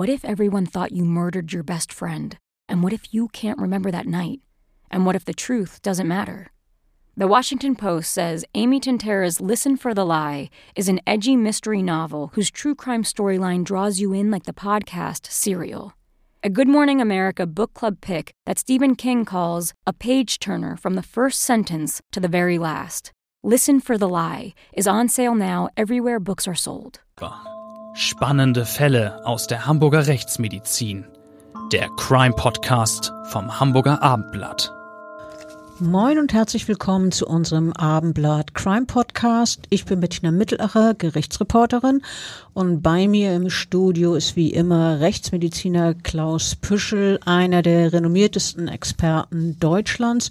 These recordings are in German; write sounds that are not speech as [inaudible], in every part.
what if everyone thought you murdered your best friend? And what if you can't remember that night? And what if the truth doesn't matter? The Washington Post says Amy Tintera's Listen for the Lie is an edgy mystery novel whose true crime storyline draws you in like the podcast Serial. A Good Morning America book club pick that Stephen King calls a page turner from the first sentence to the very last. Listen for the Lie is on sale now everywhere books are sold. Spannende Fälle aus der Hamburger Rechtsmedizin. Der Crime Podcast vom Hamburger Abendblatt. Moin und herzlich willkommen zu unserem Abendblatt Crime Podcast. Ich bin Bettina Mittelacher, Gerichtsreporterin und bei mir im Studio ist wie immer Rechtsmediziner Klaus Püschel, einer der renommiertesten Experten Deutschlands.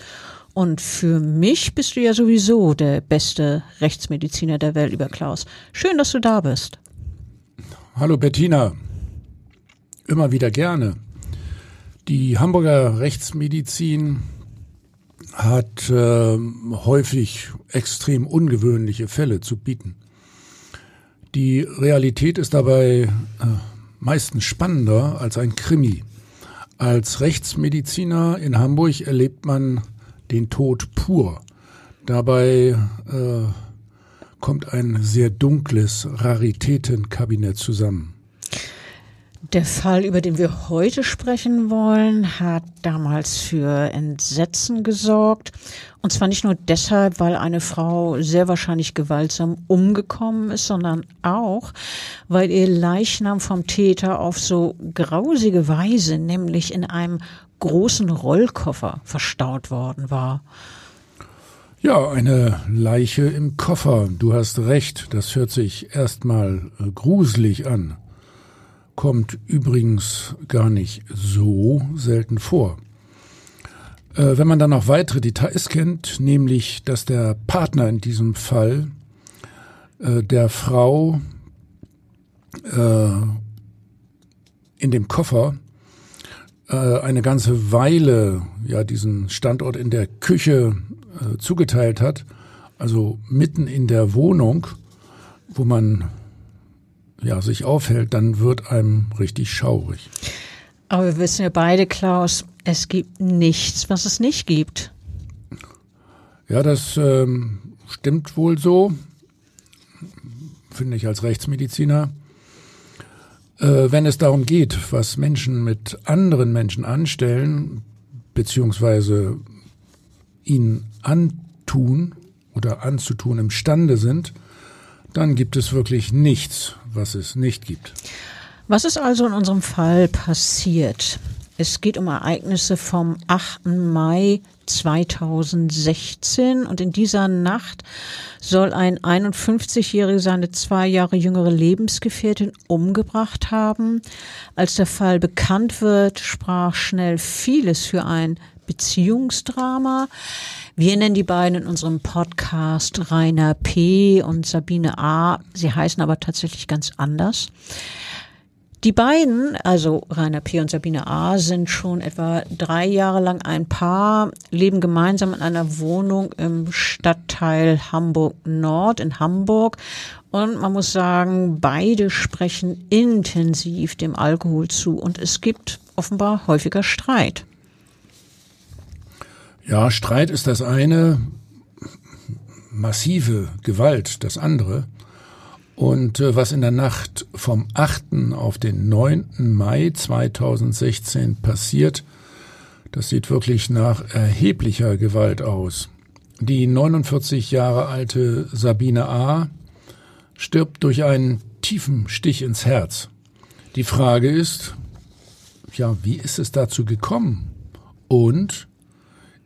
Und für mich bist du ja sowieso der beste Rechtsmediziner der Welt, lieber Klaus. Schön, dass du da bist. Hallo Bettina. Immer wieder gerne. Die Hamburger Rechtsmedizin hat äh, häufig extrem ungewöhnliche Fälle zu bieten. Die Realität ist dabei äh, meistens spannender als ein Krimi. Als Rechtsmediziner in Hamburg erlebt man den Tod pur. Dabei äh, kommt ein sehr dunkles Raritätenkabinett zusammen. Der Fall, über den wir heute sprechen wollen, hat damals für Entsetzen gesorgt. Und zwar nicht nur deshalb, weil eine Frau sehr wahrscheinlich gewaltsam umgekommen ist, sondern auch, weil ihr Leichnam vom Täter auf so grausige Weise, nämlich in einem großen Rollkoffer verstaut worden war. Ja, eine Leiche im Koffer. Du hast recht, das hört sich erstmal äh, gruselig an kommt übrigens gar nicht so selten vor. Äh, wenn man dann noch weitere Details kennt, nämlich dass der Partner in diesem Fall äh, der Frau äh, in dem Koffer äh, eine ganze Weile ja diesen Standort in der Küche äh, zugeteilt hat, also mitten in der Wohnung, wo man ja, sich aufhält, dann wird einem richtig schaurig. Aber wir wissen ja beide, Klaus, es gibt nichts, was es nicht gibt. Ja, das ähm, stimmt wohl so, finde ich als Rechtsmediziner. Äh, wenn es darum geht, was Menschen mit anderen Menschen anstellen, beziehungsweise ihnen antun oder anzutun imstande sind, dann gibt es wirklich nichts, was es nicht gibt. Was ist also in unserem Fall passiert? Es geht um Ereignisse vom 8. Mai 2016 und in dieser Nacht soll ein 51-Jähriger seine zwei Jahre jüngere Lebensgefährtin umgebracht haben. Als der Fall bekannt wird, sprach schnell vieles für ein Beziehungsdrama. Wir nennen die beiden in unserem Podcast Rainer P. und Sabine A. Sie heißen aber tatsächlich ganz anders. Die beiden, also Rainer P. und Sabine A., sind schon etwa drei Jahre lang ein Paar, leben gemeinsam in einer Wohnung im Stadtteil Hamburg Nord in Hamburg. Und man muss sagen, beide sprechen intensiv dem Alkohol zu und es gibt offenbar häufiger Streit. Ja, Streit ist das eine, massive Gewalt das andere. Und äh, was in der Nacht vom 8. auf den 9. Mai 2016 passiert, das sieht wirklich nach erheblicher Gewalt aus. Die 49 Jahre alte Sabine A. stirbt durch einen tiefen Stich ins Herz. Die Frage ist, ja, wie ist es dazu gekommen? Und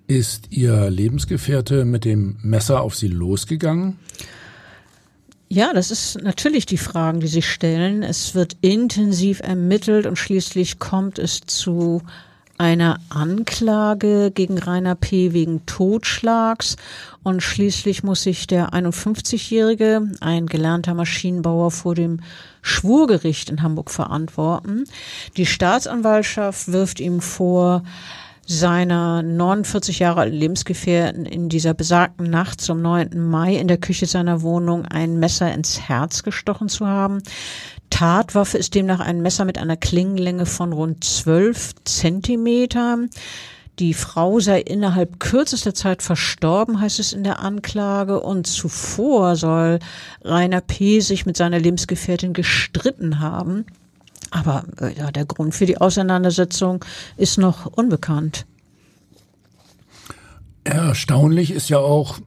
ist Ihr Lebensgefährte mit dem Messer auf Sie losgegangen? Ja, das ist natürlich die Fragen, die sich stellen. Es wird intensiv ermittelt und schließlich kommt es zu einer Anklage gegen Rainer P. wegen Totschlags und schließlich muss sich der 51-Jährige, ein gelernter Maschinenbauer, vor dem Schwurgericht in Hamburg verantworten. Die Staatsanwaltschaft wirft ihm vor, seiner 49 Jahre alten Lebensgefährten in dieser besagten Nacht zum 9. Mai in der Küche seiner Wohnung ein Messer ins Herz gestochen zu haben. Tatwaffe ist demnach ein Messer mit einer Klingenlänge von rund 12 Zentimetern. Die Frau sei innerhalb kürzester Zeit verstorben, heißt es in der Anklage. Und zuvor soll Rainer P. sich mit seiner Lebensgefährtin gestritten haben. Aber äh, ja, der Grund für die Auseinandersetzung ist noch unbekannt. Erstaunlich ist ja auch,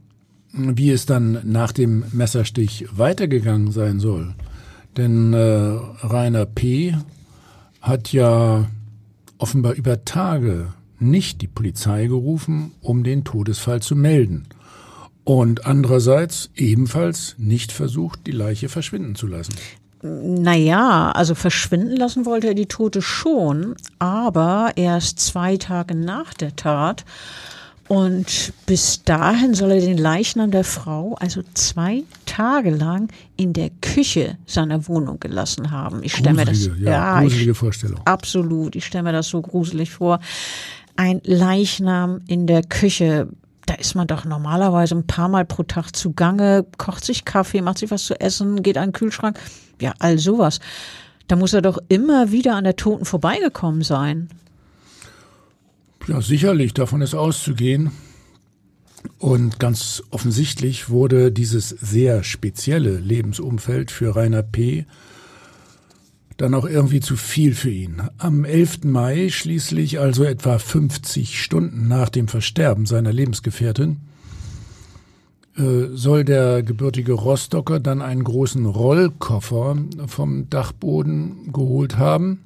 wie es dann nach dem Messerstich weitergegangen sein soll. Denn äh, Rainer P. hat ja offenbar über Tage nicht die Polizei gerufen, um den Todesfall zu melden. Und andererseits ebenfalls nicht versucht, die Leiche verschwinden zu lassen. Naja, also verschwinden lassen wollte er die Tote schon, aber erst zwei Tage nach der Tat. Und bis dahin soll er den Leichnam der Frau also zwei Tage lang in der Küche seiner Wohnung gelassen haben. Ich stelle mir das ja, ja gruselige ich, Vorstellung. Absolut, ich stelle mir das so gruselig vor ein Leichnam in der Küche. Da ist man doch normalerweise ein paar Mal pro Tag zugange, kocht sich Kaffee, macht sich was zu essen, geht an den Kühlschrank. Ja, all sowas. Da muss er doch immer wieder an der Toten vorbeigekommen sein. Ja, sicherlich, davon ist auszugehen. Und ganz offensichtlich wurde dieses sehr spezielle Lebensumfeld für Rainer P dann auch irgendwie zu viel für ihn. Am 11. Mai schließlich, also etwa 50 Stunden nach dem Versterben seiner Lebensgefährtin, äh, soll der gebürtige Rostocker dann einen großen Rollkoffer vom Dachboden geholt haben.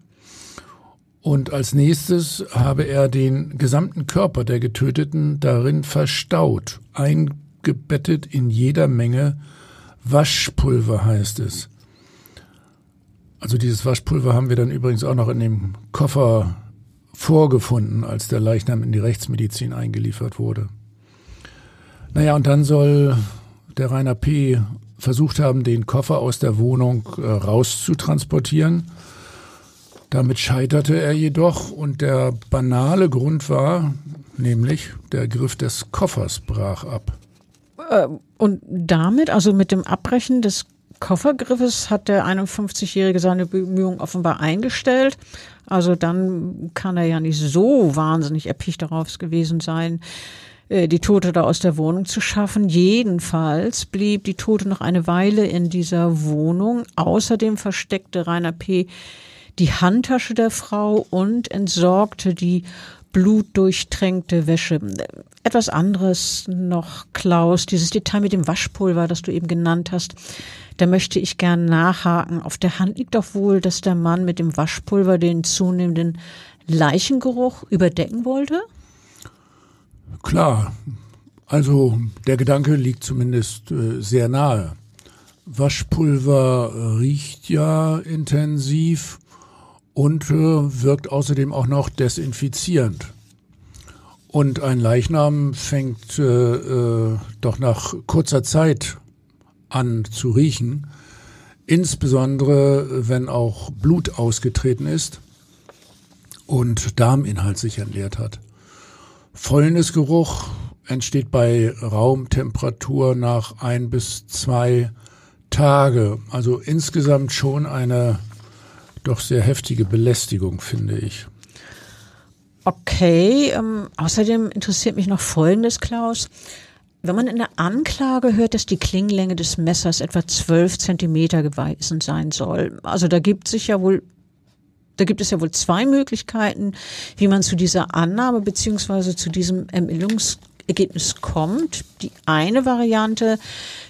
Und als nächstes habe er den gesamten Körper der Getöteten darin verstaut, eingebettet in jeder Menge Waschpulver heißt es. Also dieses Waschpulver haben wir dann übrigens auch noch in dem Koffer vorgefunden, als der Leichnam in die Rechtsmedizin eingeliefert wurde. Naja, und dann soll der Rainer P. versucht haben, den Koffer aus der Wohnung äh, rauszutransportieren. Damit scheiterte er jedoch und der banale Grund war, nämlich der Griff des Koffers brach ab. Äh, und damit, also mit dem Abbrechen des Koffergriffes hat der 51-Jährige seine Bemühungen offenbar eingestellt. Also dann kann er ja nicht so wahnsinnig erpicht darauf gewesen sein, äh, die Tote da aus der Wohnung zu schaffen. Jedenfalls blieb die Tote noch eine Weile in dieser Wohnung. Außerdem versteckte Rainer P. die Handtasche der Frau und entsorgte die blutdurchtränkte Wäsche. Etwas anderes noch, Klaus, dieses Detail mit dem Waschpulver, das du eben genannt hast. Da möchte ich gern nachhaken. Auf der Hand liegt doch wohl, dass der Mann mit dem Waschpulver den zunehmenden Leichengeruch überdecken wollte? Klar. Also der Gedanke liegt zumindest äh, sehr nahe. Waschpulver riecht ja intensiv und äh, wirkt außerdem auch noch desinfizierend. Und ein Leichnam fängt äh, äh, doch nach kurzer Zeit an zu riechen, insbesondere wenn auch Blut ausgetreten ist und Darminhalt sich entleert hat. Fäulnisgeruch entsteht bei Raumtemperatur nach ein bis zwei Tage. Also insgesamt schon eine doch sehr heftige Belästigung, finde ich. Okay, ähm, außerdem interessiert mich noch Folgendes, Klaus. Wenn man in der Anklage hört, dass die Klingenlänge des Messers etwa zwölf Zentimeter gewesen sein soll, also da gibt sich ja wohl da gibt es ja wohl zwei Möglichkeiten, wie man zu dieser Annahme beziehungsweise zu diesem Ermittlungsergebnis kommt. Die eine Variante,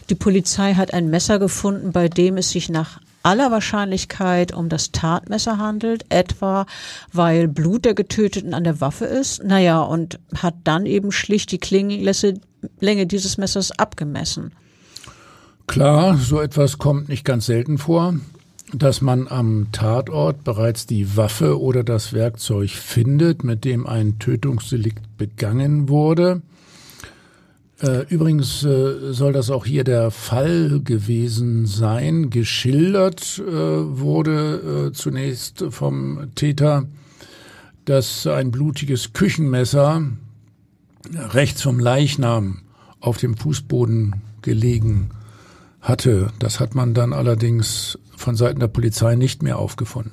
die Polizei hat ein Messer gefunden, bei dem es sich nach aller Wahrscheinlichkeit um das Tatmesser handelt, etwa weil Blut der Getöteten an der Waffe ist. Naja, und hat dann eben schlicht die Klingenlänge dieses Messers abgemessen. Klar, so etwas kommt nicht ganz selten vor, dass man am Tatort bereits die Waffe oder das Werkzeug findet, mit dem ein Tötungsdelikt begangen wurde. Äh, übrigens äh, soll das auch hier der Fall gewesen sein. Geschildert äh, wurde zunächst vom Täter, dass ein blutiges Küchenmesser rechts vom Leichnam auf dem Fußboden gelegen hatte. Das hat man dann allerdings von Seiten der Polizei nicht mehr aufgefunden.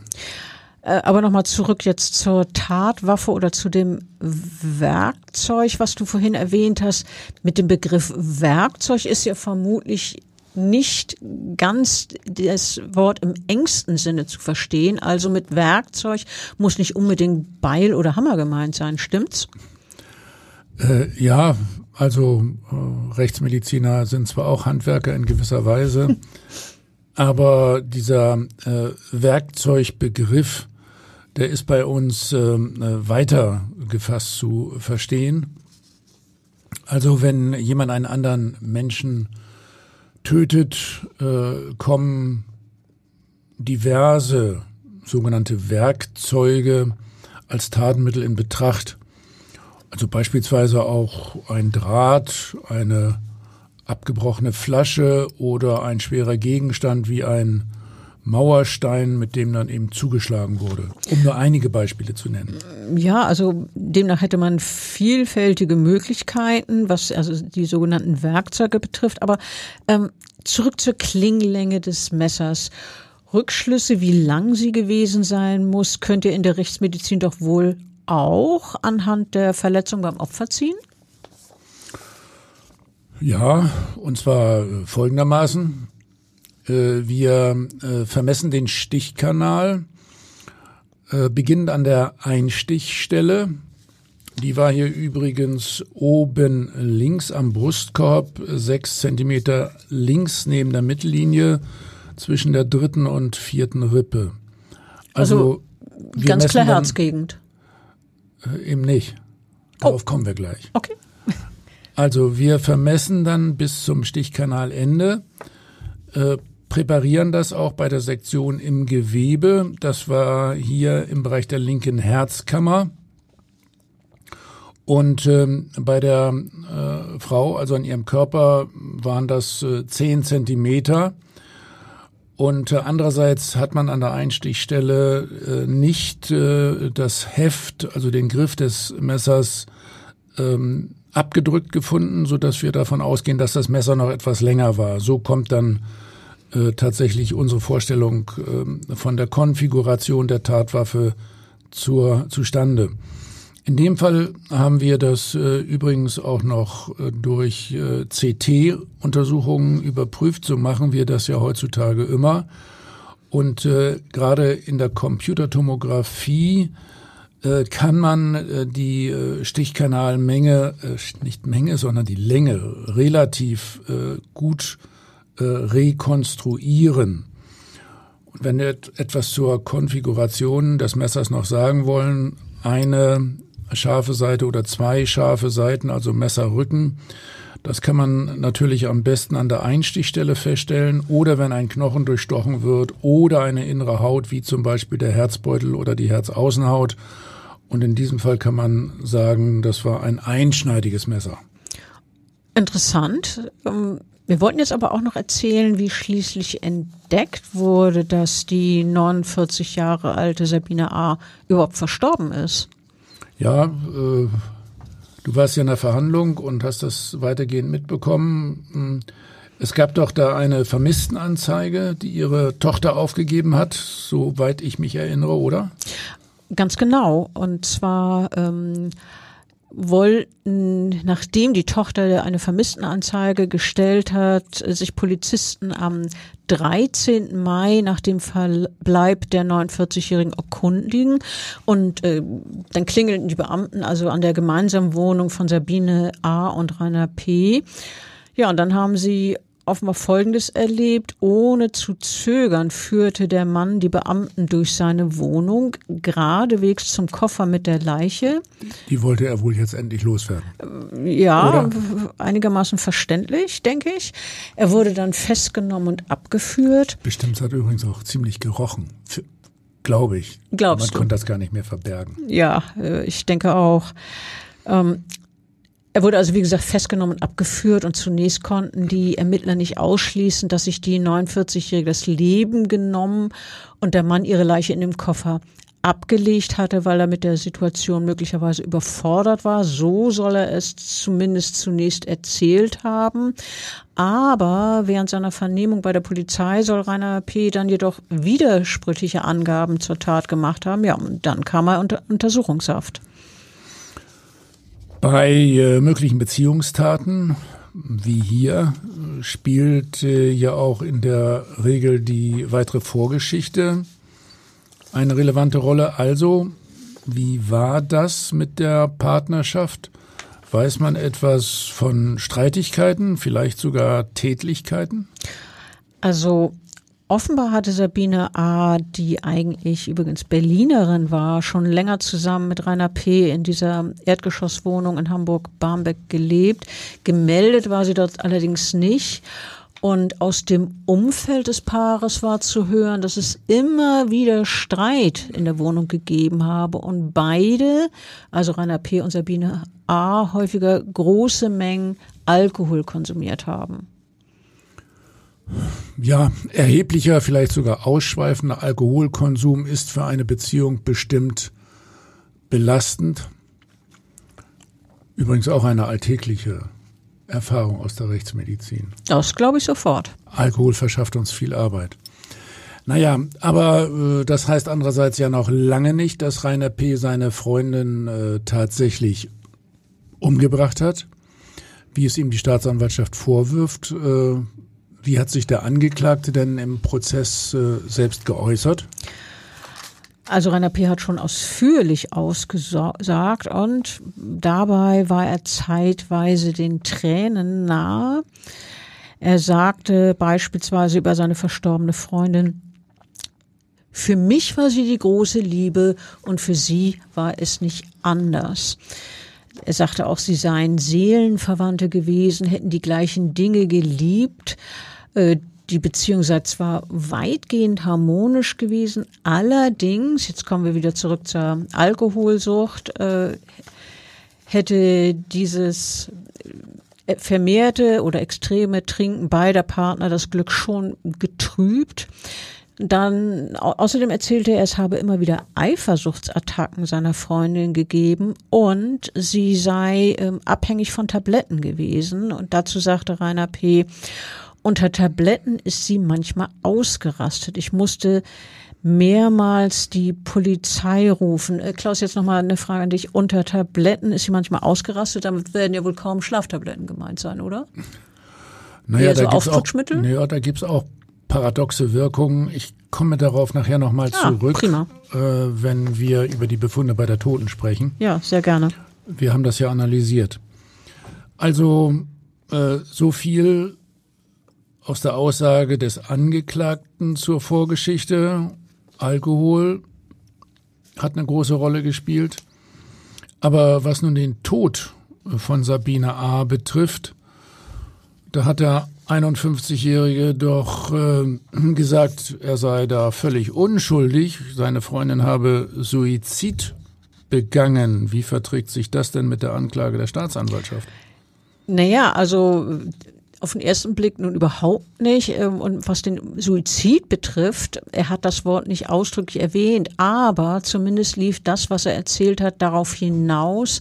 Äh, aber nochmal zurück jetzt zur Tatwaffe oder zu dem Werkzeug, was du vorhin erwähnt hast. Mit dem Begriff Werkzeug ist ja vermutlich nicht ganz das Wort im engsten Sinne zu verstehen. Also mit Werkzeug muss nicht unbedingt Beil oder Hammer gemeint sein, stimmt's? Äh, ja, also äh, Rechtsmediziner sind zwar auch Handwerker in gewisser Weise, [laughs] aber dieser äh, Werkzeugbegriff, der ist bei uns ähm, äh, weiter gefasst zu verstehen. Also wenn jemand einen anderen Menschen tötet, äh, kommen diverse sogenannte Werkzeuge als Tatenmittel in Betracht. Also beispielsweise auch ein Draht, eine abgebrochene Flasche oder ein schwerer Gegenstand wie ein Mauerstein, mit dem dann eben zugeschlagen wurde, um nur einige Beispiele zu nennen. Ja, also demnach hätte man vielfältige Möglichkeiten, was also die sogenannten Werkzeuge betrifft. Aber ähm, zurück zur Klinglänge des Messers. Rückschlüsse, wie lang sie gewesen sein muss, könnt ihr in der Rechtsmedizin doch wohl auch anhand der Verletzung beim Opfer ziehen? Ja, und zwar folgendermaßen. Äh, wir äh, vermessen den Stichkanal, äh, beginnend an der Einstichstelle. Die war hier übrigens oben links am Brustkorb, sechs Zentimeter links neben der Mittellinie zwischen der dritten und vierten Rippe. Also, also ganz klar Herzgegend. Äh, eben nicht. Darauf oh. kommen wir gleich. Okay. [laughs] Also wir vermessen dann bis zum Stichkanalende, äh, präparieren das auch bei der Sektion im Gewebe. Das war hier im Bereich der linken Herzkammer. Und ähm, bei der äh, Frau, also an ihrem Körper, waren das äh, 10 Zentimeter. Und äh, andererseits hat man an der Einstichstelle äh, nicht äh, das Heft, also den Griff des Messers ähm, abgedrückt gefunden, so dass wir davon ausgehen, dass das Messer noch etwas länger war. So kommt dann äh, tatsächlich unsere Vorstellung äh, von der Konfiguration der Tatwaffe zur, zustande. In dem Fall haben wir das äh, übrigens auch noch äh, durch äh, CT-Untersuchungen überprüft. So machen wir das ja heutzutage immer. Und äh, gerade in der Computertomographie äh, kann man äh, die äh, Stichkanalmenge, äh, nicht Menge, sondern die Länge relativ äh, gut äh, rekonstruieren. Und wenn wir etwas zur Konfiguration des Messers noch sagen wollen, eine scharfe Seite oder zwei scharfe Seiten, also Messerrücken. Das kann man natürlich am besten an der Einstichstelle feststellen oder wenn ein Knochen durchstochen wird oder eine innere Haut, wie zum Beispiel der Herzbeutel oder die Herzaußenhaut. Und in diesem Fall kann man sagen, das war ein einschneidiges Messer. Interessant. Ähm, wir wollten jetzt aber auch noch erzählen, wie schließlich entdeckt wurde, dass die 49 Jahre alte Sabine A. überhaupt verstorben ist. Ja, äh, du warst ja in der Verhandlung und hast das weitergehend mitbekommen. Hm, es gab doch da eine Vermisstenanzeige, die ihre Tochter aufgegeben hat, soweit ich mich erinnere, oder? Ganz genau. Und zwar ähm, wollten, nachdem die Tochter eine Vermisstenanzeige gestellt hat, sich Polizisten am 13. Mai nach dem Verbleib der 49-Jährigen erkundigen. Und äh, dann klingelten die Beamten also an der gemeinsamen Wohnung von Sabine A. und Rainer P. Ja, und dann haben sie offenbar Folgendes erlebt. Ohne zu zögern führte der Mann die Beamten durch seine Wohnung, geradewegs zum Koffer mit der Leiche. Die wollte er wohl jetzt endlich loswerden. Ja, Oder? einigermaßen verständlich, denke ich. Er wurde dann festgenommen und abgeführt. Bestimmt hat übrigens auch ziemlich gerochen. Glaube ich. Glaubst Man du? konnte das gar nicht mehr verbergen. Ja, äh, ich denke auch. Ähm, er wurde also, wie gesagt, festgenommen und abgeführt und zunächst konnten die Ermittler nicht ausschließen, dass sich die 49-Jährige das Leben genommen und der Mann ihre Leiche in dem Koffer abgelegt hatte, weil er mit der Situation möglicherweise überfordert war. So soll er es zumindest zunächst erzählt haben. Aber während seiner Vernehmung bei der Polizei soll Rainer P. dann jedoch widersprüchliche Angaben zur Tat gemacht haben. Ja, und dann kam er unter Untersuchungshaft. Bei äh, möglichen Beziehungstaten wie hier spielt äh, ja auch in der Regel die weitere Vorgeschichte eine relevante Rolle. Also, wie war das mit der Partnerschaft? Weiß man etwas von Streitigkeiten, vielleicht sogar Tätlichkeiten? Also Offenbar hatte Sabine A., die eigentlich übrigens Berlinerin war, schon länger zusammen mit Rainer P. in dieser Erdgeschosswohnung in Hamburg-Barmbek gelebt. Gemeldet war sie dort allerdings nicht. Und aus dem Umfeld des Paares war zu hören, dass es immer wieder Streit in der Wohnung gegeben habe und beide, also Rainer P. und Sabine A., häufiger große Mengen Alkohol konsumiert haben. Ja, erheblicher, vielleicht sogar ausschweifender Alkoholkonsum ist für eine Beziehung bestimmt belastend. Übrigens auch eine alltägliche Erfahrung aus der Rechtsmedizin. Das glaube ich sofort. Alkohol verschafft uns viel Arbeit. Naja, aber äh, das heißt andererseits ja noch lange nicht, dass Rainer P. seine Freundin äh, tatsächlich umgebracht hat, wie es ihm die Staatsanwaltschaft vorwirft. Äh, wie hat sich der Angeklagte denn im Prozess äh, selbst geäußert? Also Rainer P. hat schon ausführlich ausgesagt und dabei war er zeitweise den Tränen nahe. Er sagte beispielsweise über seine verstorbene Freundin, für mich war sie die große Liebe und für sie war es nicht anders. Er sagte auch, sie seien Seelenverwandte gewesen, hätten die gleichen Dinge geliebt. Äh, die Beziehung sei zwar weitgehend harmonisch gewesen, allerdings, jetzt kommen wir wieder zurück zur Alkoholsucht, äh, hätte dieses äh, vermehrte oder extreme Trinken beider Partner das Glück schon getrübt. Dann außerdem erzählte er, es habe immer wieder Eifersuchtsattacken seiner Freundin gegeben und sie sei ähm, abhängig von Tabletten gewesen. Und dazu sagte Rainer P. Unter Tabletten ist sie manchmal ausgerastet. Ich musste mehrmals die Polizei rufen. Äh, Klaus, jetzt nochmal eine Frage an dich. Unter Tabletten ist sie manchmal ausgerastet. Damit werden ja wohl kaum Schlaftabletten gemeint sein, oder? Naja, da gibt's auch, naja, da gibt's auch paradoxe Wirkungen. Ich komme darauf nachher nochmal ah, zurück, äh, wenn wir über die Befunde bei der Toten sprechen. Ja, sehr gerne. Wir haben das ja analysiert. Also äh, so viel aus der Aussage des Angeklagten zur Vorgeschichte. Alkohol hat eine große Rolle gespielt. Aber was nun den Tod von Sabine A. betrifft, da hat der 51-Jährige doch äh, gesagt, er sei da völlig unschuldig. Seine Freundin habe Suizid begangen. Wie verträgt sich das denn mit der Anklage der Staatsanwaltschaft? Naja, also auf den ersten Blick nun überhaupt nicht. Ähm, und was den Suizid betrifft, er hat das Wort nicht ausdrücklich erwähnt, aber zumindest lief das, was er erzählt hat, darauf hinaus,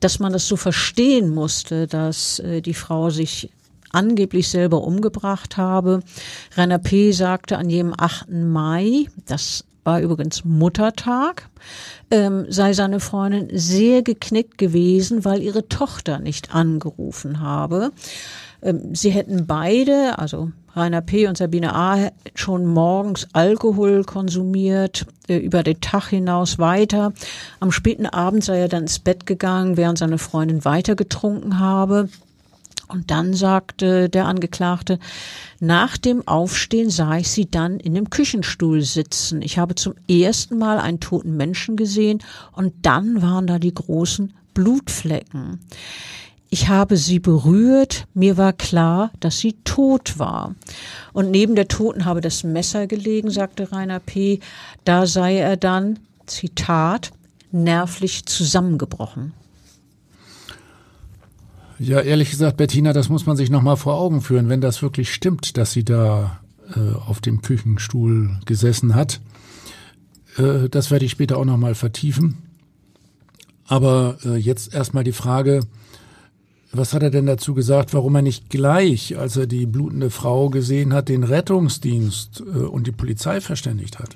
dass man das so verstehen musste, dass äh, die Frau sich angeblich selber umgebracht habe. Rainer P. sagte an jedem 8. Mai, das war übrigens Muttertag, ähm, sei seine Freundin sehr geknickt gewesen, weil ihre Tochter nicht angerufen habe. Ähm, sie hätten beide, also Rainer P. und Sabine A., schon morgens Alkohol konsumiert, äh, über den Tag hinaus weiter. Am späten Abend sei er dann ins Bett gegangen, während seine Freundin weiter getrunken habe. Und dann sagte der Angeklagte, nach dem Aufstehen sah ich sie dann in dem Küchenstuhl sitzen. Ich habe zum ersten Mal einen toten Menschen gesehen und dann waren da die großen Blutflecken. Ich habe sie berührt, mir war klar, dass sie tot war. Und neben der Toten habe das Messer gelegen, sagte Rainer P. Da sei er dann, Zitat, nervlich zusammengebrochen. Ja, ehrlich gesagt, Bettina, das muss man sich nochmal vor Augen führen, wenn das wirklich stimmt, dass sie da äh, auf dem Küchenstuhl gesessen hat. Äh, das werde ich später auch nochmal vertiefen. Aber äh, jetzt erstmal die Frage, was hat er denn dazu gesagt, warum er nicht gleich, als er die blutende Frau gesehen hat, den Rettungsdienst äh, und die Polizei verständigt hat?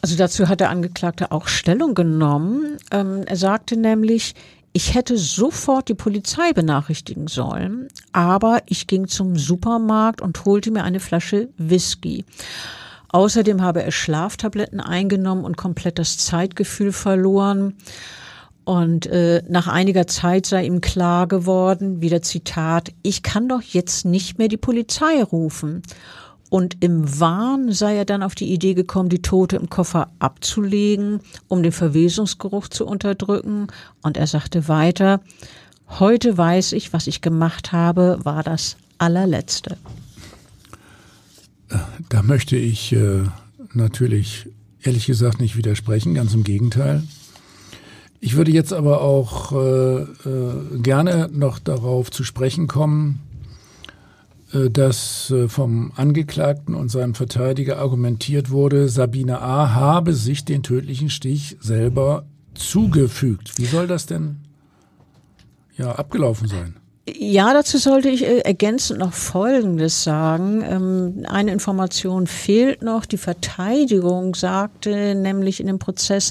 Also dazu hat der Angeklagte auch Stellung genommen. Ähm, er sagte nämlich, ich hätte sofort die Polizei benachrichtigen sollen, aber ich ging zum Supermarkt und holte mir eine Flasche Whisky. Außerdem habe er Schlaftabletten eingenommen und komplett das Zeitgefühl verloren. Und äh, nach einiger Zeit sei ihm klar geworden, wieder Zitat, ich kann doch jetzt nicht mehr die Polizei rufen. Und im Wahn sei er dann auf die Idee gekommen, die Tote im Koffer abzulegen, um den Verwesungsgeruch zu unterdrücken. Und er sagte weiter, heute weiß ich, was ich gemacht habe, war das allerletzte. Da möchte ich äh, natürlich ehrlich gesagt nicht widersprechen, ganz im Gegenteil. Ich würde jetzt aber auch äh, äh, gerne noch darauf zu sprechen kommen, äh, dass äh, vom Angeklagten und seinem Verteidiger argumentiert wurde, Sabine A. habe sich den tödlichen Stich selber zugefügt. Wie soll das denn ja abgelaufen sein? Ja, dazu sollte ich äh, ergänzend noch Folgendes sagen. Ähm, eine Information fehlt noch. Die Verteidigung sagte nämlich in dem Prozess,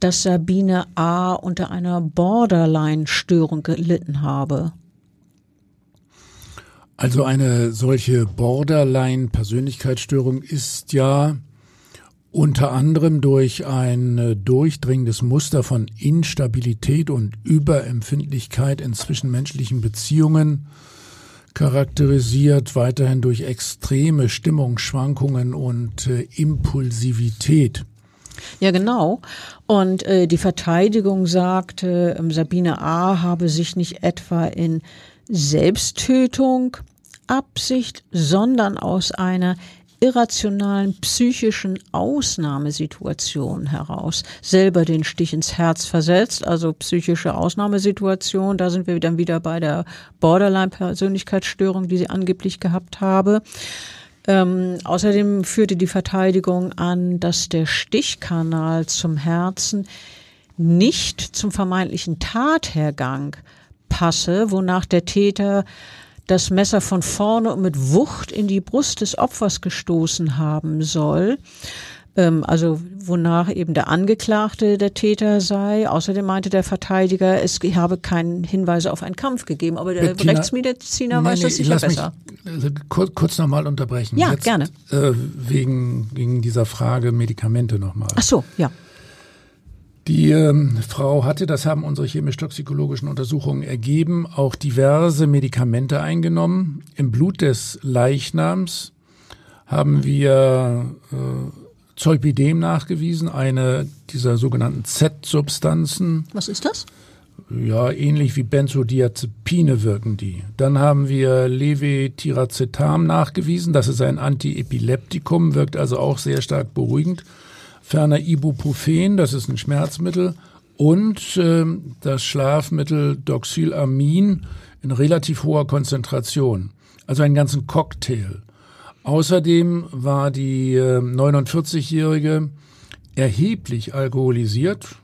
dass Sabine A. unter einer Borderline-Störung gelitten habe. Also eine solche Borderline-Persönlichkeitsstörung ist ja unter anderem durch ein äh, durchdringendes Muster von Instabilität und Überempfindlichkeit in zwischenmenschlichen Beziehungen charakterisiert, weiterhin durch extreme Stimmungsschwankungen und äh, Impulsivität. Ja, genau. Und äh, die Verteidigung sagte, äh, Sabine A. habe sich nicht etwa in Selbsttötung, Absicht, sondern aus einer irrationalen psychischen Ausnahmesituation heraus selber den Stich ins Herz versetzt, also psychische Ausnahmesituation, da sind wir dann wieder bei der Borderline-Persönlichkeitsstörung, die sie angeblich gehabt habe. Ähm, außerdem führte die Verteidigung an, dass der Stichkanal zum Herzen nicht zum vermeintlichen Tathergang passe, wonach der Täter das Messer von vorne und mit Wucht in die Brust des Opfers gestoßen haben soll. Ähm, also wonach eben der Angeklagte der Täter sei. Außerdem meinte der Verteidiger, es habe keinen Hinweise auf einen Kampf gegeben. Aber der Bettina, Rechtsmediziner nee, weiß nee, das sicher besser. Mich, äh, kurz, kurz nochmal unterbrechen. Ja, Jetzt, gerne. Äh, wegen, wegen dieser Frage Medikamente nochmal. Ach so, ja. Die ähm, Frau hatte, das haben unsere chemisch-toxikologischen Untersuchungen ergeben, auch diverse Medikamente eingenommen. Im Blut des Leichnams haben wir äh, Zolpidem nachgewiesen, eine dieser sogenannten Z-Substanzen. Was ist das? Ja, ähnlich wie Benzodiazepine wirken die. Dann haben wir Levetiracetam nachgewiesen, das ist ein Antiepileptikum, wirkt also auch sehr stark beruhigend ferner Ibuprofen, das ist ein Schmerzmittel, und äh, das Schlafmittel Doxylamin in relativ hoher Konzentration. Also einen ganzen Cocktail. Außerdem war die äh, 49-Jährige erheblich alkoholisiert.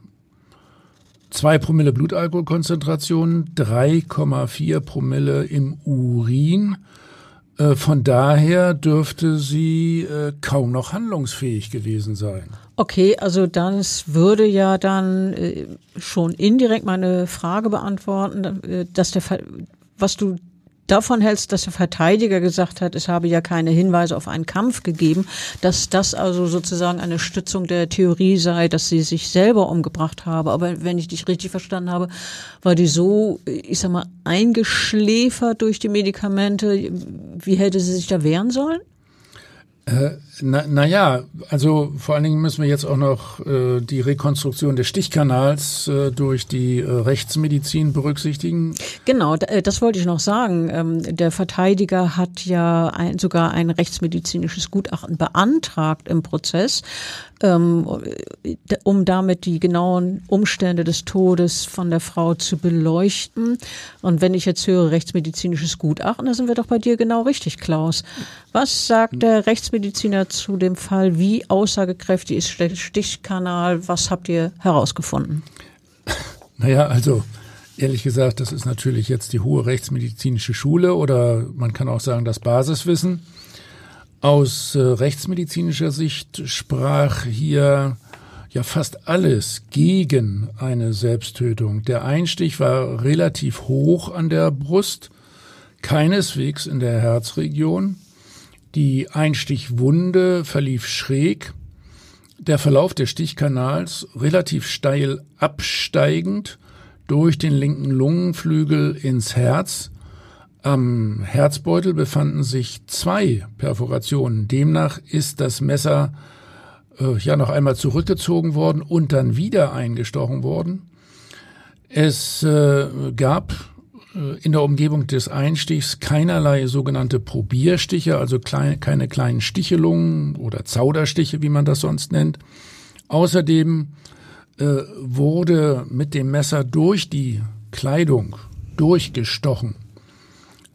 Zwei Promille Blutalkoholkonzentration, 3,4 Promille im Urin. Äh, von daher dürfte sie äh, kaum noch handlungsfähig gewesen sein. Okay, also das würde ja dann äh, schon indirekt meine Frage beantworten, äh, dass der, was du davon hältst, dass der Verteidiger gesagt hat, es habe ja keine Hinweise auf einen Kampf gegeben, dass das also sozusagen eine Stützung der Theorie sei, dass sie sich selber umgebracht habe. Aber wenn ich dich richtig verstanden habe, war die so, ich sag mal, eingeschläfert durch die Medikamente. Wie hätte sie sich da wehren sollen? Äh, na, naja, also vor allen Dingen müssen wir jetzt auch noch äh, die Rekonstruktion des Stichkanals äh, durch die äh, Rechtsmedizin berücksichtigen. Genau, äh, das wollte ich noch sagen. Ähm, der Verteidiger hat ja ein, sogar ein rechtsmedizinisches Gutachten beantragt im Prozess. Ähm, um damit die genauen Umstände des Todes von der Frau zu beleuchten. Und wenn ich jetzt höre rechtsmedizinisches Gutachten, da sind wir doch bei dir genau richtig, Klaus. Was sagt der Rechtsmediziner zu dem Fall? Wie aussagekräftig ist Stichkanal? Was habt ihr herausgefunden? [laughs] Naja, also ehrlich gesagt, das ist natürlich jetzt die hohe rechtsmedizinische Schule oder man kann auch sagen das Basiswissen. Aus äh, rechtsmedizinischer Sicht sprach hier ja fast alles gegen eine Selbsttötung. Der Einstich war relativ hoch an der Brust, keineswegs in der Herzregion. Die Einstichwunde verlief schräg. Der Verlauf des Stichkanals relativ steil absteigend durch den linken Lungenflügel ins Herz am Herzbeutel befanden sich zwei Perforationen. Demnach ist das Messer äh, ja noch einmal zurückgezogen worden und dann wieder eingestochen worden. Es äh, gab äh, in der Umgebung des Einstichs keinerlei sogenannte Probierstiche, also klein, keine kleinen Stichelungen oder Zauderstiche, wie man das sonst nennt. Außerdem äh, wurde mit dem Messer durch die Kleidung durchgestochen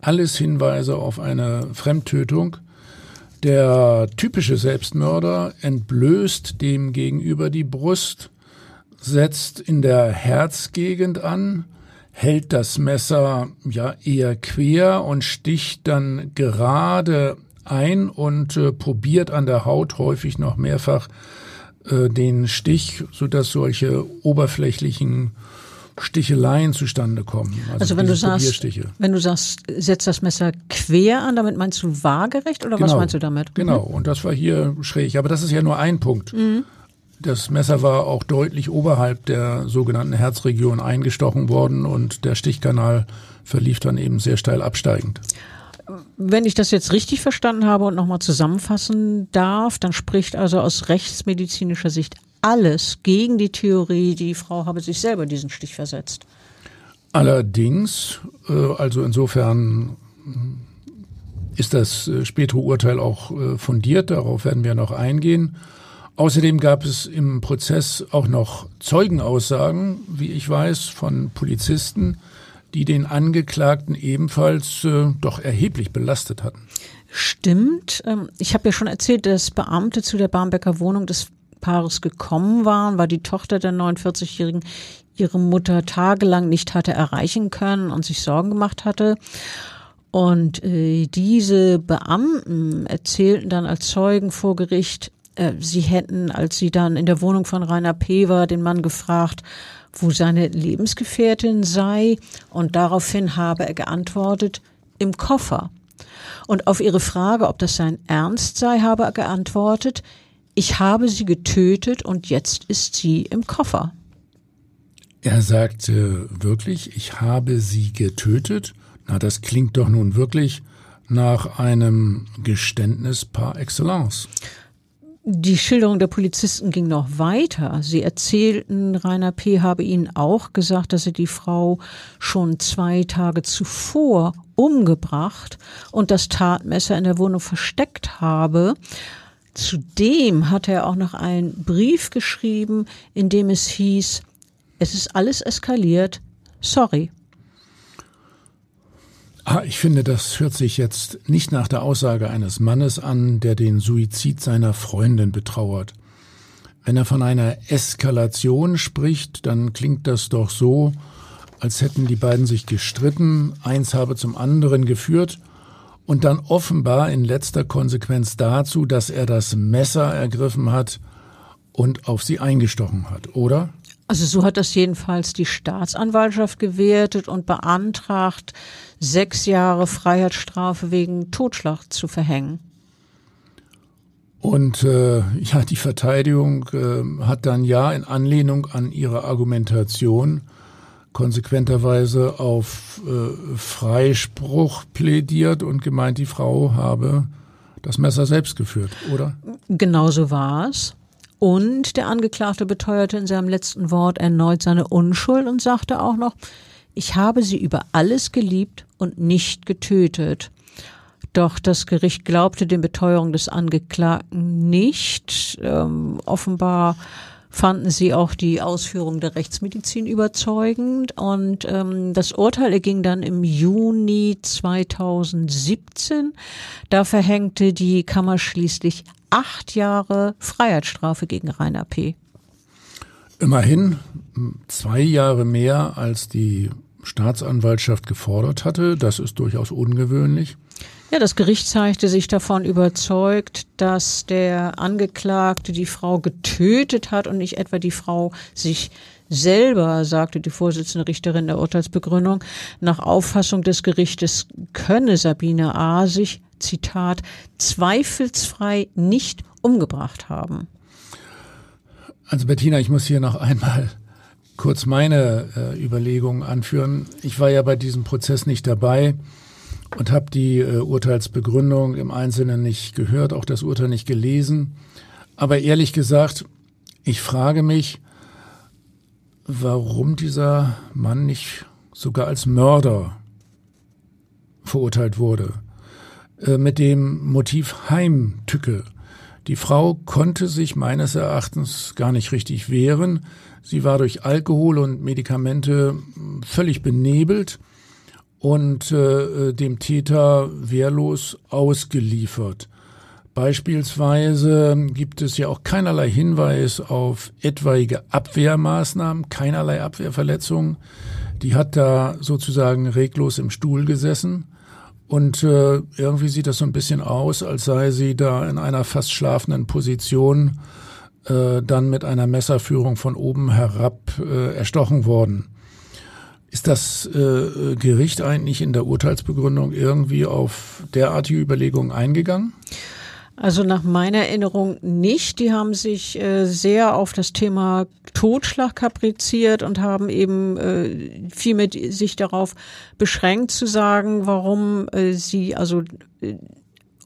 alles Hinweise auf eine Fremdtötung. Der typische Selbstmörder entblößt dem gegenüber die Brust, setzt in der Herzgegend an, hält das Messer ja eher quer und sticht dann gerade ein und äh, probiert an der Haut häufig noch mehrfach äh, den Stich, sodass solche oberflächlichen Sticheleien zustande kommen. Also, also wenn du sagst, wenn du sagst, setzt das Messer quer an, damit meinst du waagerecht oder genau, was meinst du damit? Genau, mhm. und das war hier schräg. Aber das ist ja nur ein Punkt. Mhm. Das Messer war auch deutlich oberhalb der sogenannten Herzregion eingestochen worden und der Stichkanal verlief dann eben sehr steil absteigend. Wenn ich das jetzt richtig verstanden habe und nochmal zusammenfassen darf, dann spricht also aus rechtsmedizinischer Sicht alles gegen die Theorie, die Frau habe sich selber diesen Stich versetzt. Allerdings, äh, also insofern ist das äh, spätere Urteil auch äh, fundiert, darauf werden wir noch eingehen. Außerdem gab es im Prozess auch noch Zeugenaussagen, wie ich weiß, von Polizisten, die den Angeklagten ebenfalls doch erheblich belastet hatten. Stimmt. Ähm, ich habe ja schon erzählt, dass Beamte zu der Barmbecker Wohnung des Paares gekommen waren, weil die Tochter der 49-Jährigen ihre Mutter tagelang nicht hatte erreichen können und sich Sorgen gemacht hatte. Und äh, diese Beamten erzählten dann als Zeugen vor Gericht, äh, sie hätten, als sie dann in der Wohnung von Rainer P. war, den Mann gefragt, wo seine Lebensgefährtin sei. Und daraufhin habe er geantwortet, im Koffer. Und auf ihre Frage, ob das sein Ernst sei, habe er geantwortet, ich habe sie getötet und jetzt ist sie im Koffer. Er sagte wirklich, ich habe sie getötet? Na, das klingt doch nun wirklich nach einem Geständnis par excellence. Die Schilderung der Polizisten ging noch weiter. Sie erzählten, Rainer P. habe ihnen auch gesagt, dass er die Frau schon zwei Tage zuvor umgebracht und das Tatmesser in der Wohnung versteckt habe. Zudem hat er auch noch einen Brief geschrieben, in dem es hieß, es ist alles eskaliert, sorry. Ah, ich finde, das hört sich jetzt nicht nach der Aussage eines Mannes an, der den Suizid seiner Freundin betrauert. Wenn er von einer Eskalation spricht, dann klingt das doch so, als hätten die beiden sich gestritten, eins habe zum anderen geführt und dann offenbar in letzter Konsequenz dazu, dass er das Messer ergriffen hat und auf sie eingestochen hat, oder? Also so hat das jedenfalls die Staatsanwaltschaft gewertet und beantragt, sechs Jahre Freiheitsstrafe wegen Totschlag zu verhängen. Und äh, ja, die Verteidigung äh, hat dann ja in Anlehnung an ihre Argumentation konsequenterweise auf äh, Freispruch plädiert und gemeint, die Frau habe das Messer selbst geführt, oder? Genauso war es. Und der Angeklagte beteuerte in seinem letzten Wort erneut seine Unschuld und sagte auch noch, ich habe sie über alles geliebt und nicht getötet. Doch das Gericht glaubte den Beteuerungen des Angeklagten nicht. Ähm, offenbar fanden sie auch die Ausführung der Rechtsmedizin überzeugend und ähm, das Urteil erging dann im Juni 2017. Da verhängte die Kammer schließlich acht Jahre Freiheitsstrafe gegen Rainer P. Immerhin zwei Jahre mehr als die Staatsanwaltschaft gefordert hatte. Das ist durchaus ungewöhnlich. Ja, das Gericht zeigte sich davon überzeugt, dass der Angeklagte die Frau getötet hat und nicht etwa die Frau sich selber, sagte die Vorsitzende Richterin der Urteilsbegründung, nach Auffassung des Gerichtes könne Sabine A. sich, Zitat, zweifelsfrei nicht umgebracht haben. Also Bettina, ich muss hier noch einmal kurz meine äh, Überlegungen anführen. Ich war ja bei diesem Prozess nicht dabei und habe die äh, Urteilsbegründung im Einzelnen nicht gehört, auch das Urteil nicht gelesen. Aber ehrlich gesagt, ich frage mich, warum dieser Mann nicht sogar als Mörder verurteilt wurde. Äh, mit dem Motiv Heimtücke. Die Frau konnte sich meines Erachtens gar nicht richtig wehren. Sie war durch Alkohol und Medikamente völlig benebelt und äh, dem Täter wehrlos ausgeliefert. Beispielsweise gibt es ja auch keinerlei Hinweis auf etwaige Abwehrmaßnahmen, keinerlei Abwehrverletzungen. Die hat da sozusagen reglos im Stuhl gesessen. Und äh, irgendwie sieht das so ein bisschen aus, als sei sie da in einer fast schlafenden Position äh, dann mit einer Messerführung von oben herab äh, erstochen worden. Ist das äh, Gericht eigentlich in der Urteilsbegründung irgendwie auf derartige Überlegungen eingegangen? Also nach meiner Erinnerung nicht. Die haben sich äh, sehr auf das Thema Totschlag kapriziert und haben eben äh, viel mit sich darauf beschränkt zu sagen, warum äh, sie also äh,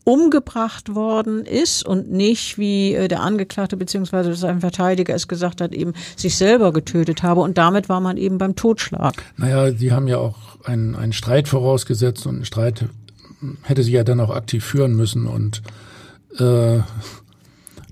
umgebracht worden ist und nicht, wie äh, der Angeklagte bzw. sein Verteidiger es gesagt hat, eben sich selber getötet habe. Und damit war man eben beim Totschlag. Naja, die haben ja auch einen, einen Streit vorausgesetzt und ein Streit hätte sie ja dann auch aktiv führen müssen und äh,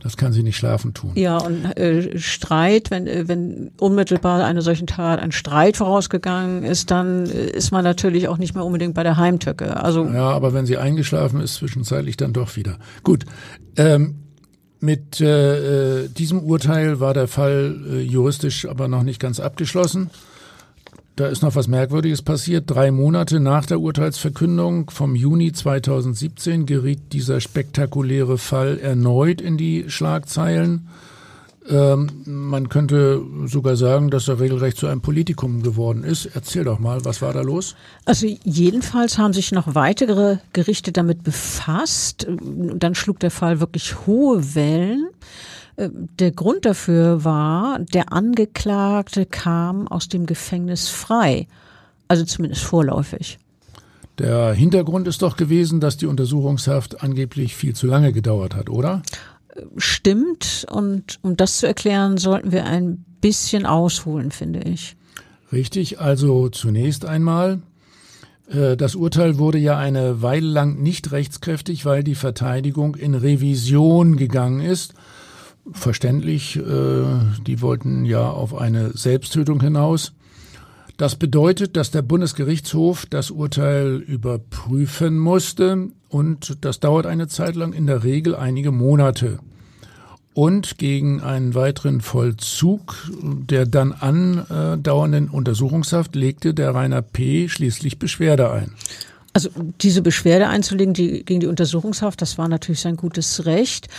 das kann sie nicht schlafen tun. Ja, und äh, Streit, wenn, äh, wenn unmittelbar einer solchen Tat ein Streit vorausgegangen ist, dann äh, ist man natürlich auch nicht mehr unbedingt bei der Heimtücke. Also ja, aber wenn sie eingeschlafen ist, zwischenzeitlich dann doch wieder. Gut. Ähm, mit äh, äh diesem Urteil war der Fall äh, juristisch aber noch nicht ganz abgeschlossen. Da ist noch was Merkwürdiges passiert. Drei Monate nach der Urteilsverkündung vom Juni 2017 geriet dieser spektakuläre Fall erneut in die Schlagzeilen. Ähm, man könnte sogar sagen, dass er regelrecht zu einem Politikum geworden ist. Erzähl doch mal, was war da los? Also jedenfalls haben sich noch weitere Gerichte damit befasst. Dann schlug der Fall wirklich hohe Wellen. Äh, der Grund dafür war, der Angeklagte kam aus dem Gefängnis frei, also zumindest vorläufig. Der Hintergrund ist doch gewesen, dass die Untersuchungshaft angeblich viel zu lange gedauert hat, oder? Stimmt. Und um das zu erklären, sollten wir ein bisschen ausholen, finde ich. Richtig. Also zunächst einmal, äh, das Urteil wurde ja eine Weile lang nicht rechtskräftig, weil die Verteidigung in Revision gegangen ist verständlich, äh, die wollten ja auf eine Selbsttötung hinaus. Das bedeutet, dass der Bundesgerichtshof das Urteil überprüfen musste und das dauert eine Zeit lang, in der Regel einige Monate. Und gegen einen weiteren Vollzug der dann andauernden Untersuchungshaft legte der Rainer P. schließlich Beschwerde ein. Also diese Beschwerde einzulegen die, gegen die Untersuchungshaft, das war natürlich sein gutes Recht.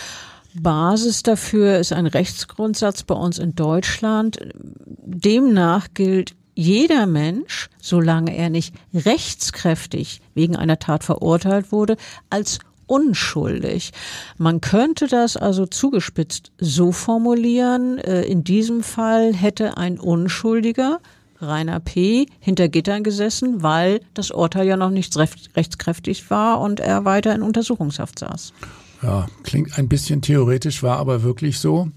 Basis dafür ist ein Rechtsgrundsatz bei uns in Deutschland. Demnach gilt jeder Mensch, solange er nicht rechtskräftig wegen einer Tat verurteilt wurde, als unschuldig. Man könnte das also zugespitzt so formulieren, äh, in diesem Fall hätte ein Unschuldiger Rainer P. hinter Gittern gesessen, weil das Urteil ja noch nicht rechtskräftig war und er weiter in Untersuchungshaft saß. Ja, klingt ein bisschen theoretisch, war aber wirklich so.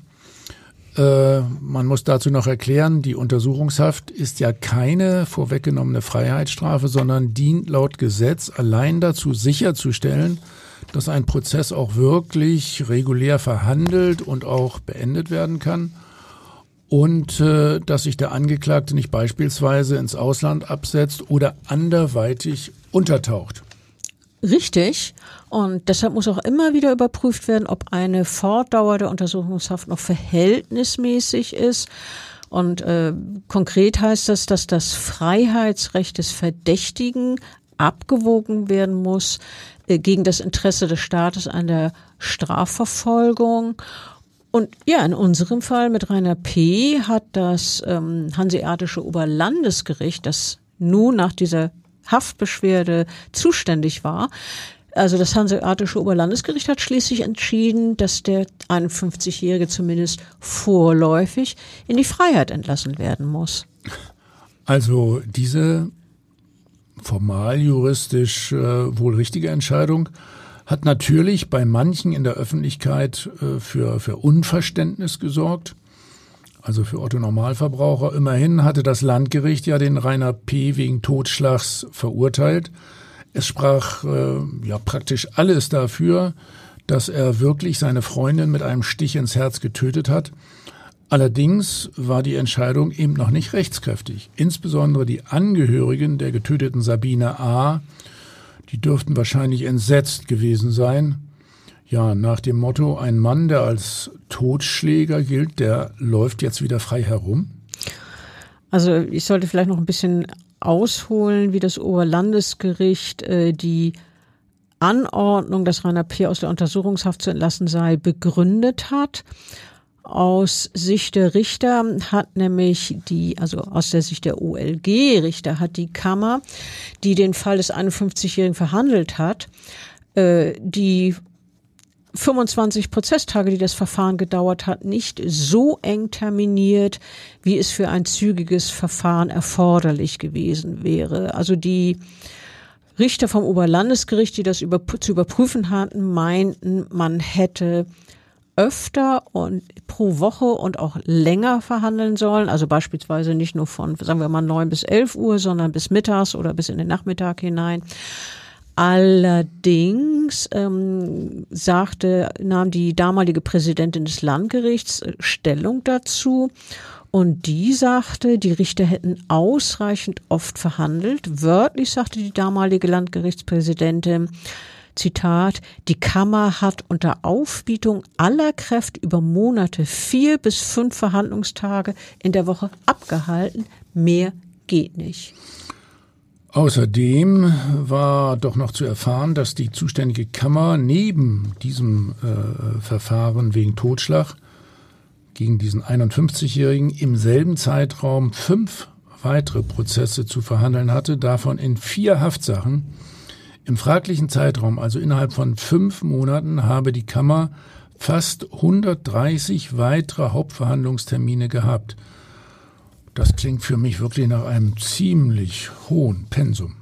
Äh, man muss dazu noch erklären, die Untersuchungshaft ist ja keine vorweggenommene Freiheitsstrafe, sondern dient laut Gesetz allein dazu sicherzustellen, dass ein Prozess auch wirklich regulär verhandelt und auch beendet werden kann und äh, dass sich der Angeklagte nicht beispielsweise ins Ausland absetzt oder anderweitig untertaucht. Richtig. Und deshalb muss auch immer wieder überprüft werden, ob eine Fortdauer der Untersuchungshaft noch verhältnismäßig ist. Und äh, konkret heißt das, dass das Freiheitsrecht des Verdächtigen abgewogen werden muss äh, gegen das Interesse des Staates an der Strafverfolgung. Und ja, in unserem Fall mit Rainer P. hat das ähm, Hanseatische Oberlandesgericht, das nun nach dieser Haftbeschwerde zuständig war. Also das Hanseatische Oberlandesgericht hat schließlich entschieden, dass der 51-Jährige zumindest vorläufig in die Freiheit entlassen werden muss. Also diese formal juristisch äh, wohl richtige Entscheidung hat natürlich bei manchen in der Öffentlichkeit äh, für, für Unverständnis gesorgt also für Otto Normalverbraucher. Immerhin hatte das Landgericht ja den Rainer P. wegen Totschlags verurteilt. Es sprach äh, ja praktisch alles dafür, dass er wirklich seine Freundin mit einem Stich ins Herz getötet hat. Allerdings war die Entscheidung eben noch nicht rechtskräftig. Insbesondere die Angehörigen der getöteten Sabine A., die dürften wahrscheinlich entsetzt gewesen sein. Ja, nach dem Motto, ein Mann, der als Totschläger gilt, der läuft jetzt wieder frei herum? Also ich sollte vielleicht noch ein bisschen ausholen, wie das Oberlandesgericht äh, die Anordnung, dass Rainer P. aus der Untersuchungshaft zu entlassen sei, begründet hat. Aus Sicht der Richter hat nämlich die, also aus der Sicht der OLG-Richter hat die Kammer, die den Fall des 51-Jährigen verhandelt hat, äh, die 25 Prozesstage, die das Verfahren gedauert hat, nicht so eng terminiert, wie es für ein zügiges Verfahren erforderlich gewesen wäre. Also die Richter vom Oberlandesgericht, die das über, zu überprüfen hatten, meinten, man hätte öfter und pro Woche und auch länger verhandeln sollen. Also beispielsweise nicht nur von, sagen wir mal, neun bis elf Uhr, sondern bis mittags oder bis in den Nachmittag hinein. Allerdings ähm, sagte, nahm die damalige Präsidentin des Landgerichts äh, Stellung dazu und die sagte, die Richter hätten ausreichend oft verhandelt. Wörtlich sagte die damalige Landgerichtspräsidentin, Zitat, die Kammer hat unter Aufbietung aller Kräfte über Monate vier bis fünf Verhandlungstage in der Woche abgehalten. Mehr geht nicht. Außerdem war doch noch zu erfahren, dass die zuständige Kammer neben diesem äh, Verfahren wegen Totschlag gegen diesen 51-Jährigen im selben Zeitraum fünf weitere Prozesse zu verhandeln hatte, davon in vier Haftsachen. Im fraglichen Zeitraum, also innerhalb von fünf Monaten, habe die Kammer fast 130 weitere Hauptverhandlungstermine gehabt. Das klingt für mich wirklich nach einem ziemlich hohen Pensum.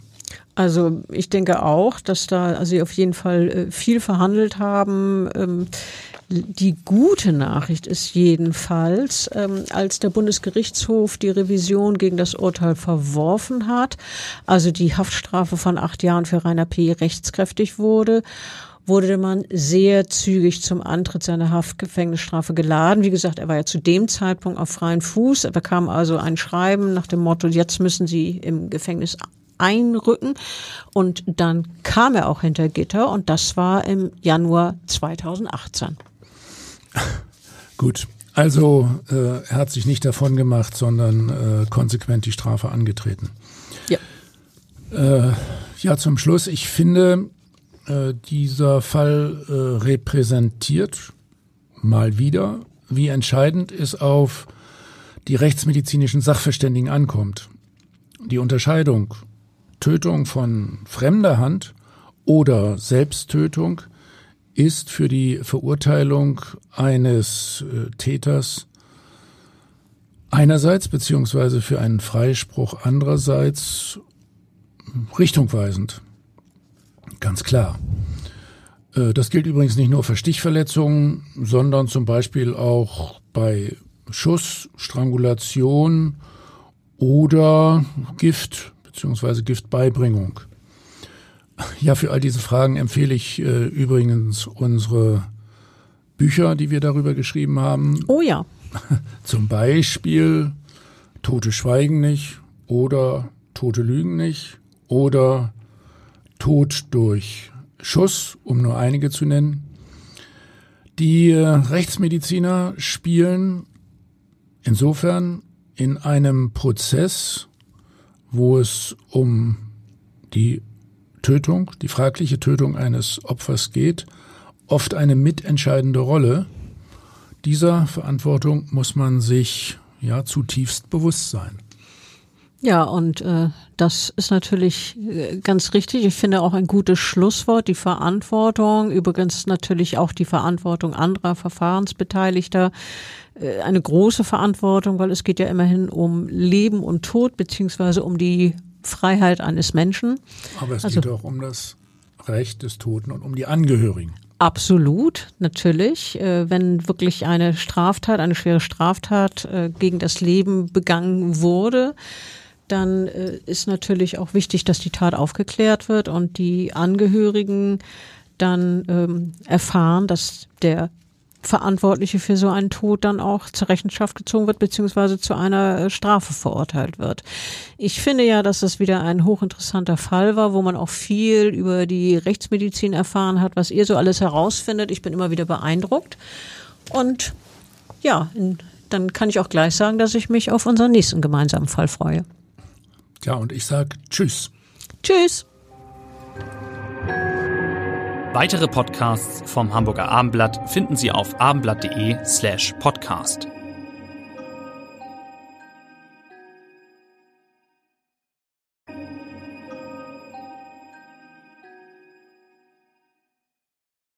Also ich denke auch, dass da also sie auf jeden Fall äh, viel verhandelt haben. Ähm, die gute Nachricht ist jedenfalls, ähm, als der Bundesgerichtshof die Revision gegen das Urteil verworfen hat, also die Haftstrafe von acht Jahren für Rainer P. rechtskräftig wurde wurde man sehr zügig zum Antritt seiner Haftgefängnisstrafe geladen. Wie gesagt, er war ja zu dem Zeitpunkt auf freien Fuß. Er bekam also ein Schreiben nach dem Motto, jetzt müssen Sie im Gefängnis einrücken. Und dann kam er auch hinter Gitter und das war im Januar 2018. [laughs] Gut. Also äh, er hat sich nicht davon gemacht, sondern äh, konsequent die Strafe angetreten. Ja. Äh, ja, zum Schluss, ich finde, äh, dieser Fall äh, repräsentiert mal wieder, wie entscheidend es auf die rechtsmedizinischen Sachverständigen ankommt. Die Unterscheidung Tötung von fremder Hand oder Selbsttötung ist für die Verurteilung eines äh, Täters einerseits beziehungsweise für einen Freispruch andererseits richtungweisend. Ganz klar. Äh, das gilt übrigens nicht nur für Stichverletzungen, sondern zum Beispiel auch bei Schuss, Strangulation oder Gift bzw. Giftbeibringung. Ja, für all diese Fragen empfehle ich äh, übrigens unsere Bücher, die wir darüber geschrieben haben. Oh ja. [laughs] Zum Beispiel Tote schweigen nicht oder Tote lügen nicht oder Tod durch Schuss, um nur einige zu nennen. Die äh, Rechtsmediziner spielen insofern in einem Prozess, wo es um die Tötung, die fragliche Tötung eines Opfers geht, oft eine mitentscheidende Rolle. Dieser Verantwortung muss man sich ja zutiefst bewusst sein. Ja, und äh, das ist natürlich äh, ganz richtig. Ich finde auch ein gutes Schlusswort, die Verantwortung, übrigens natürlich auch die Verantwortung anderer Verfahrensbeteiligter, äh, eine große Verantwortung, weil es geht ja immerhin um Leben und Tod, beziehungsweise um die Freiheit eines Menschen. Aber es also, geht auch um das Recht des Toten und um die Angehörigen. Absolut, natürlich. Äh, wenn wirklich eine Straftat, eine schwere Straftat äh, gegen das Leben begangen wurde, dann äh, ist natürlich auch wichtig, dass die Tat aufgeklärt wird und die Angehörigen dann ähm, erfahren, dass der Verantwortliche für so einen Tod dann auch zur Rechenschaft gezogen wird, beziehungsweise zu einer äh, Strafe verurteilt wird. Ich finde ja, dass das wieder ein hochinteressanter Fall war, wo man auch viel über die Rechtsmedizin erfahren hat, was ihr so alles herausfindet. Ich bin immer wieder beeindruckt. Und ja, dann kann ich auch gleich sagen, dass ich mich auf unseren nächsten gemeinsamen Fall freue. Ja, und ich sage Tschüss. Tschüss. Weitere Podcasts vom Hamburger Abendblatt finden Sie auf abendblatt.de slash podcast.